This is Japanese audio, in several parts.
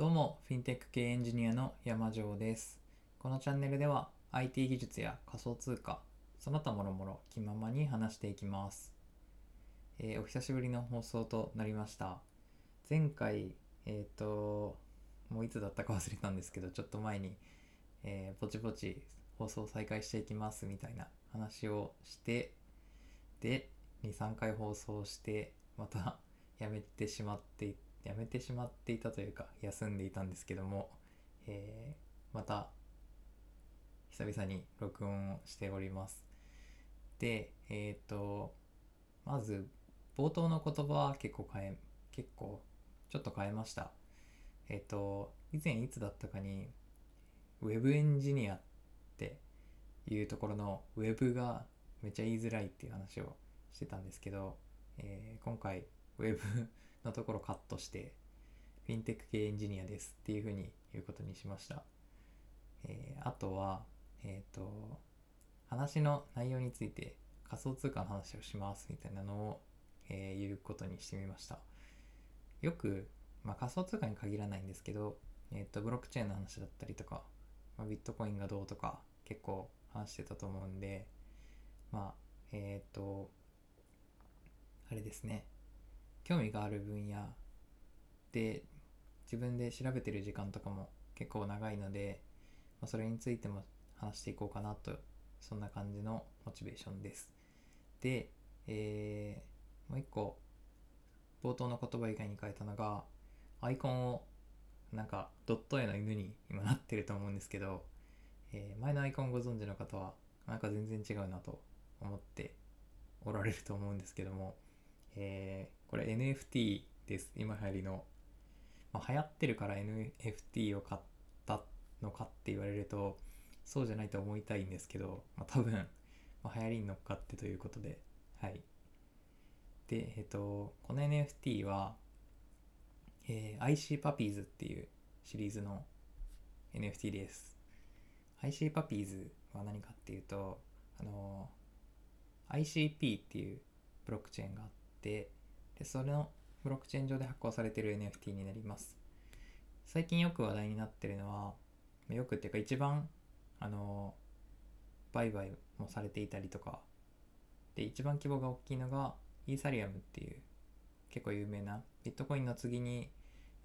どうも、フィンテック系エンジニアの山城です。このチャンネルでは IT 技術や仮想通貨、その他もろもろ気ままに話していきます。えーお久しぶりの放送となりました。前回、えっ、と、もういつだったか忘れたんですけど、ちょっと前に、えーぼちぼち放送再開していきますみたいな話をして、で、2、3回放送して、またやめてしまっていやめてしまっていたというか休んでいたんですけども、えーまた久々に録音をしております。でえっ、とまず冒頭の言葉は結構変え結構ちょっと変えました。えっ、と以前いつだったかにウェブエンジニアっていうところのウェブがめっちゃ言いづらいっていう話をしてたんですけど、えー今回ウェブ のところカットしてフィンテック系エンジニアですっていうふうに言うことにしました、えーあとはえっ、と話の内容について仮想通貨の話をしますみたいなのを、えー言うことにしてみました。よく、まあ、仮想通貨に限らないんですけど、えー、とブロックチェーンの話だったりとか、まあ、ビットコインがどうとか結構話してたと思うんでまあえっ、とあれですね。興味がある分野で自分で調べてる時間とかも結構長いので、まあ、それについても話していこうかなとそんな感じのモチベーションです。で、えーもう一個冒頭の言葉以外に書いたのがアイコンをなんかドット絵の犬に今なってると思うんですけど、えー前のアイコンご存知の方はなんか全然違うなと思っておられると思うんですけども、えーこれ NFT です。今流行りの、まあ、流行ってるから NFT を買ったのかって言われるとそうじゃないと思いたいんですけど、まあ、多分、まあ、流行りに乗っかってということで。はい。でえっ、とこの NFT は、えー IC パピーズっていうシリーズの NFT です。IC パピーズは何かっていうとあの ICP っていうブロックチェーンがあってでそれのブロックチェーン上で発行されてる NFT になります。最近よく話題になってるのはよくっていうか一番あの売買もされていたりとかで一番規模が大きいのがイーサリアムっていう結構有名なビットコインの次に、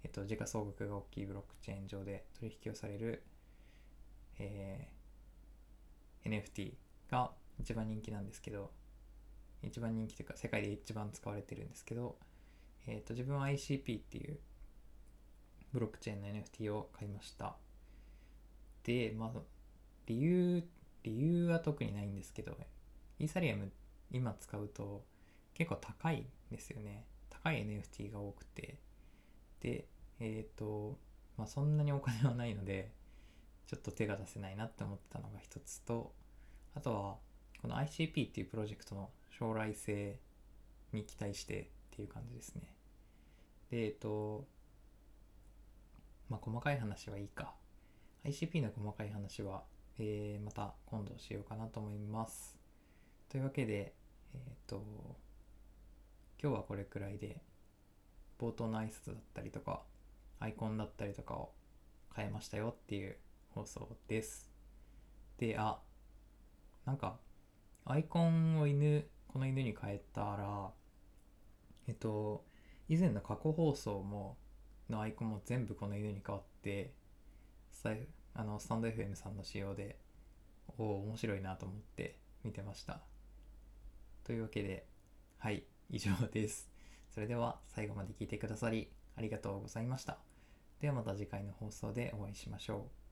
えっと、時価総額が大きいブロックチェーン上で取引をされる、えー NFT が一番人気なんですけど一番人気というか世界で一番使われてるんですけど、えー、と自分は ICP っていうブロックチェーンの NFT を買いました。でまあ理由理由は特にないんですけどイーサリアム今使うと結構高いんですよね。高い NFT が多くて。でえっ、とまあそんなにお金はないのでちょっと手が出せないなって思ったのが一つとあとはこの ICP っていうプロジェクトの将来性に期待してっていう感じですね。でえっ、とまあ細かい話はいいか。ICP の細かい話は、えーまた今度しようかなと思います。というわけでえっ、と今日はこれくらいで冒頭の挨拶だったりとかアイコンだったりとかを変えましたよっていう放送です。であなんかアイコンを犬この犬に変えたらえっと以前の過去放送ものアイコンも全部この犬に変わってスあのスタンド FM さんの仕様でおお面白いなと思って見てました。というわけではい以上です。それでは最後まで聞いてくださりありがとうございました。ではまた次回の放送でお会いしましょう。